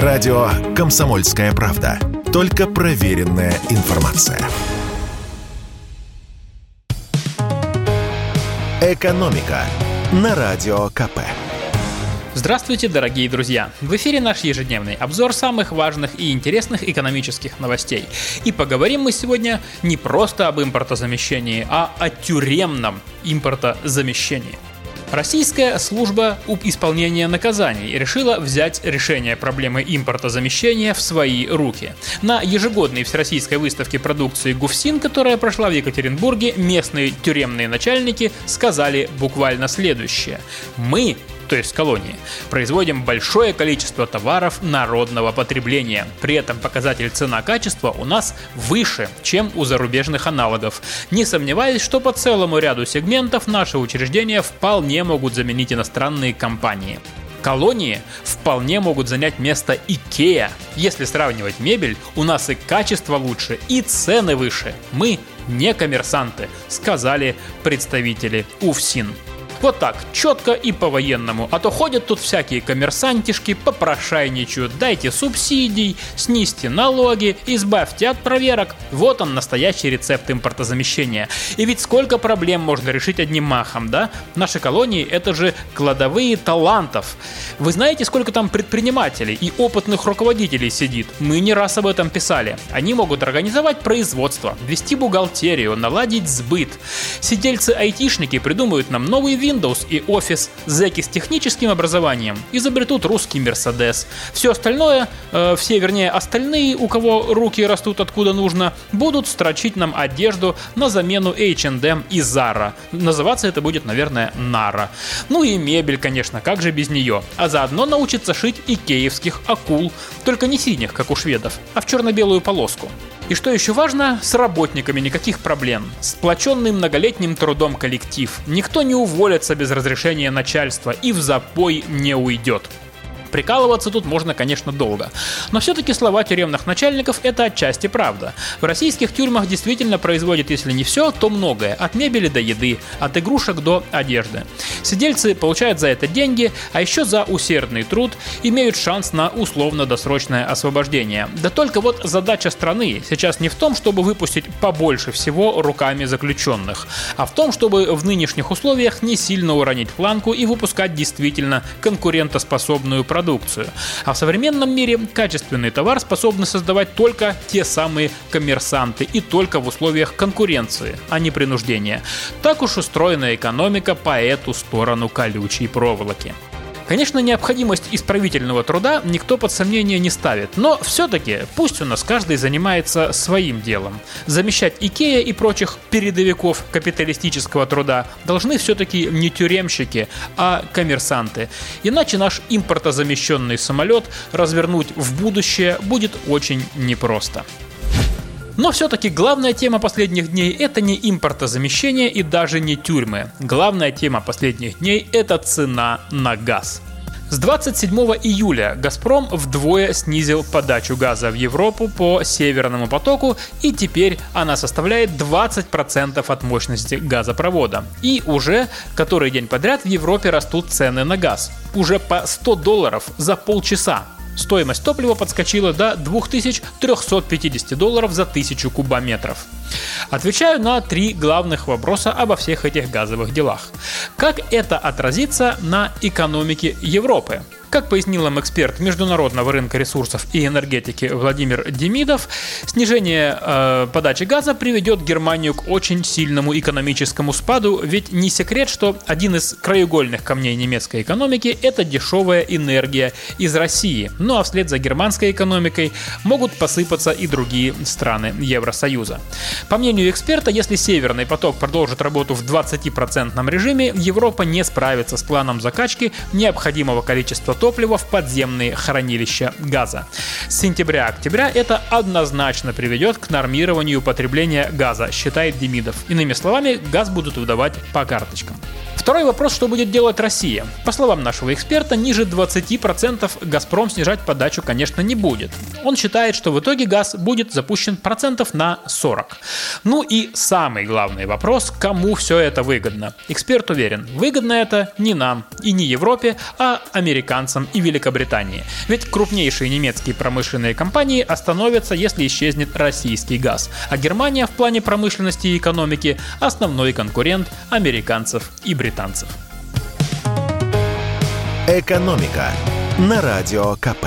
Радио «Комсомольская правда». Только проверенная информация. «Экономика» на Радио КП. Здравствуйте, дорогие друзья! В эфире наш ежедневный обзор самых важных и интересных экономических новостей. И поговорим мы сегодня не просто об импортозамещении, а о тюремном импортозамещении. Российская служба исполнения наказаний решила взять решение проблемы импортозамещения в свои руки. На ежегодной всероссийской выставке продукции ГУФСИН, которая прошла в Екатеринбурге, местные тюремные начальники сказали буквально следующее. Мы то есть колонии, производим большое количество товаров народного потребления. При этом показатель цена-качество у нас выше, чем у зарубежных аналогов. Не сомневаюсь, что по целому ряду сегментов наши учреждения вполне могут заменить иностранные компании. Колонии вполне могут занять место Икея. Если сравнивать мебель, у нас и качество лучше, и цены выше. Мы не коммерсанты, сказали представители УФСИН. Вот так, четко и по-военному. А то ходят тут всякие коммерсантишки, попрошайничают, дайте субсидий, снизьте налоги, избавьте от проверок. Вот он, настоящий рецепт импортозамещения. И ведь сколько проблем можно решить одним махом, да? Наши колонии — это же кладовые талантов. Вы знаете, сколько там предпринимателей и опытных руководителей сидит? Мы не раз об этом писали. Они могут организовать производство, вести бухгалтерию, наладить сбыт. Сидельцы-айтишники придумают нам новые вины Windows и Office, зэки с техническим образованием изобретут русский Мерседес. Все остальное, э, все, вернее, остальные, у кого руки растут откуда нужно, будут строчить нам одежду на замену H&M и Zara. Называться это будет, наверное, Nara. Ну и мебель, конечно, как же без нее. А заодно научиться шить икеевских акул, только не синих, как у шведов, а в черно-белую полоску. И что еще важно, с работниками никаких проблем. Сплоченный многолетним трудом коллектив. Никто не уволится без разрешения начальства и в запой не уйдет. Прикалываться тут можно, конечно, долго. Но все-таки слова тюремных начальников – это отчасти правда. В российских тюрьмах действительно производят, если не все, то многое. От мебели до еды, от игрушек до одежды. Сидельцы получают за это деньги, а еще за усердный труд имеют шанс на условно-досрочное освобождение. Да только вот задача страны сейчас не в том, чтобы выпустить побольше всего руками заключенных, а в том, чтобы в нынешних условиях не сильно уронить планку и выпускать действительно конкурентоспособную продукцию продукцию. А в современном мире качественный товар способны создавать только те самые коммерсанты и только в условиях конкуренции, а не принуждения. Так уж устроена экономика по эту сторону колючей проволоки. Конечно, необходимость исправительного труда никто под сомнение не ставит, но все-таки пусть у нас каждый занимается своим делом. Замещать Икея и прочих передовиков капиталистического труда должны все-таки не тюремщики, а коммерсанты. Иначе наш импортозамещенный самолет развернуть в будущее будет очень непросто. Но все-таки главная тема последних дней это не импортозамещение и даже не тюрьмы. Главная тема последних дней это цена на газ. С 27 июля «Газпром» вдвое снизил подачу газа в Европу по Северному потоку, и теперь она составляет 20% от мощности газопровода. И уже который день подряд в Европе растут цены на газ. Уже по 100 долларов за полчаса. Стоимость топлива подскочила до 2350 долларов за 1000 кубометров. Отвечаю на три главных вопроса обо всех этих газовых делах. Как это отразится на экономике Европы? Как пояснил нам эксперт международного рынка ресурсов и энергетики Владимир Демидов, снижение э, подачи газа приведет Германию к очень сильному экономическому спаду, ведь не секрет, что один из краеугольных камней немецкой экономики – это дешевая энергия из России. Ну а вслед за германской экономикой могут посыпаться и другие страны Евросоюза. По мнению эксперта, если Северный поток продолжит работу в 20% режиме, Европа не справится с планом закачки необходимого количества топлива в подземные хранилища газа. С сентября-октября это однозначно приведет к нормированию потребления газа, считает Демидов. Иными словами, газ будут выдавать по карточкам. Второй вопрос, что будет делать Россия? По словам нашего эксперта, ниже 20% «Газпром» снижать подачу, конечно, не будет. Он считает, что в итоге газ будет запущен процентов на 40. Ну и самый главный вопрос, кому все это выгодно? Эксперт уверен, выгодно это не нам и не Европе, а американцам и Великобритании. Ведь крупнейшие немецкие промышленные компании остановятся, если исчезнет российский газ. А Германия в плане промышленности и экономики основной конкурент американцев и британцев. «Экономика» на Радио КП.